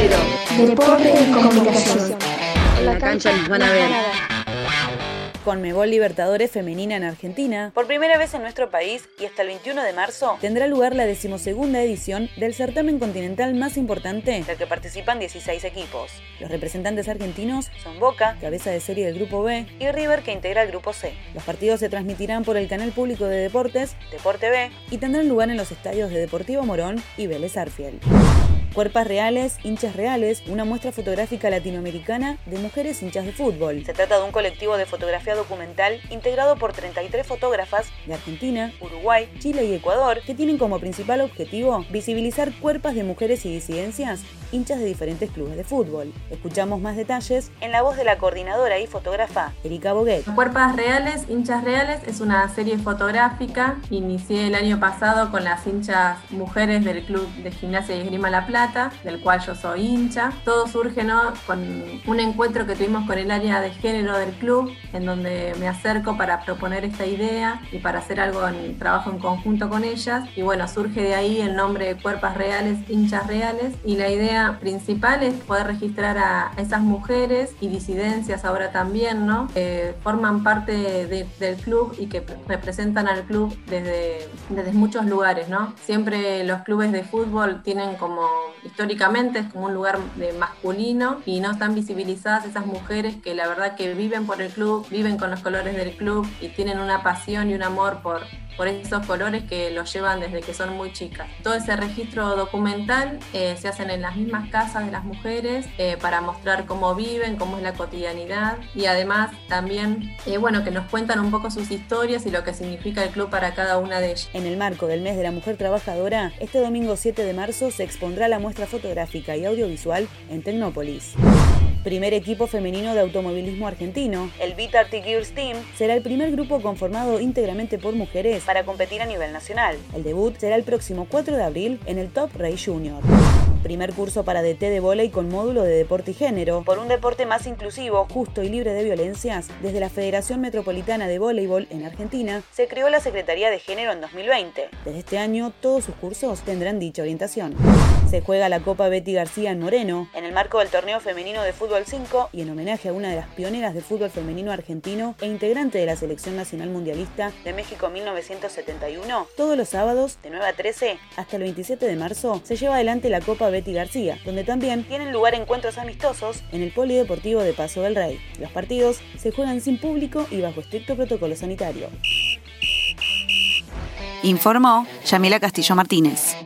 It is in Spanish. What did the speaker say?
género. Deporte y comunicación. En la cancha nos van a ver. Conmebol Libertadores Femenina en Argentina, por primera vez en nuestro país y hasta el 21 de marzo, tendrá lugar la decimosegunda edición del certamen continental más importante del que participan 16 equipos. Los representantes argentinos son Boca, cabeza de serie del Grupo B, y River, que integra el Grupo C. Los partidos se transmitirán por el canal público de deportes, Deporte B, y tendrán lugar en los estadios de Deportivo Morón y Vélez Arfield. Cuerpas reales, hinchas reales, una muestra fotográfica latinoamericana de mujeres hinchas de fútbol. Se trata de un colectivo de fotografía documental integrado por 33 fotógrafas de Argentina, Uruguay, Chile y Ecuador que tienen como principal objetivo visibilizar cuerpas de mujeres y disidencias hinchas de diferentes clubes de fútbol. Escuchamos más detalles en la voz de la coordinadora y fotógrafa Erika Boguet. Cuerpas Reales, Hinchas Reales es una serie fotográfica. Inicié el año pasado con las hinchas mujeres del Club de Gimnasia y Esgrima La Plata, del cual yo soy hincha. Todo surge ¿no? con un encuentro que tuvimos con el área de género del club, en donde me acerco para proponer esta idea y para hacer algo en trabajo en conjunto con ellas. Y bueno, surge de ahí el nombre de Cuerpas Reales, Hinchas Reales. Y la idea principal es poder registrar a esas mujeres y disidencias ahora también, ¿no? Que forman parte del club y que representan al club desde, desde muchos lugares, ¿no? Siempre los clubes de fútbol tienen como, históricamente, es como un lugar de masculino y no están visibilizadas esas mujeres que la verdad que viven por el club, viven con los colores del club y tienen una pasión y un amor por, por esos colores que los llevan desde que son muy chicas. Todo ese registro documental eh, se hacen en las mismas casas de las mujeres eh, para mostrar cómo viven, cómo es la cotidianidad y además también, eh, bueno, que nos cuentan un poco sus historias y lo que significa el club para cada una de ellas. En el marco del mes de la mujer trabajadora, este domingo 7 de marzo se expondrá la muestra fotográfica y audiovisual en Tecnópolis primer equipo femenino de automovilismo argentino. El Vita Gears Team será el primer grupo conformado íntegramente por mujeres para competir a nivel nacional. El debut será el próximo 4 de abril en el Top Race Junior primer curso para DT de volei con módulo de deporte y género, por un deporte más inclusivo, justo y libre de violencias, desde la Federación Metropolitana de Voleibol en Argentina, se creó la Secretaría de Género en 2020. Desde este año, todos sus cursos tendrán dicha orientación. Se juega la Copa Betty García en Moreno, en el marco del torneo femenino de fútbol 5 y en homenaje a una de las pioneras de fútbol femenino argentino e integrante de la Selección Nacional Mundialista de México 1971. Todos los sábados, de 9 a 13 hasta el 27 de marzo, se lleva adelante la Copa Betty García, donde también tienen lugar encuentros amistosos en el Polideportivo de Paso del Rey. Los partidos se juegan sin público y bajo estricto protocolo sanitario. Informó Yamila Castillo Martínez.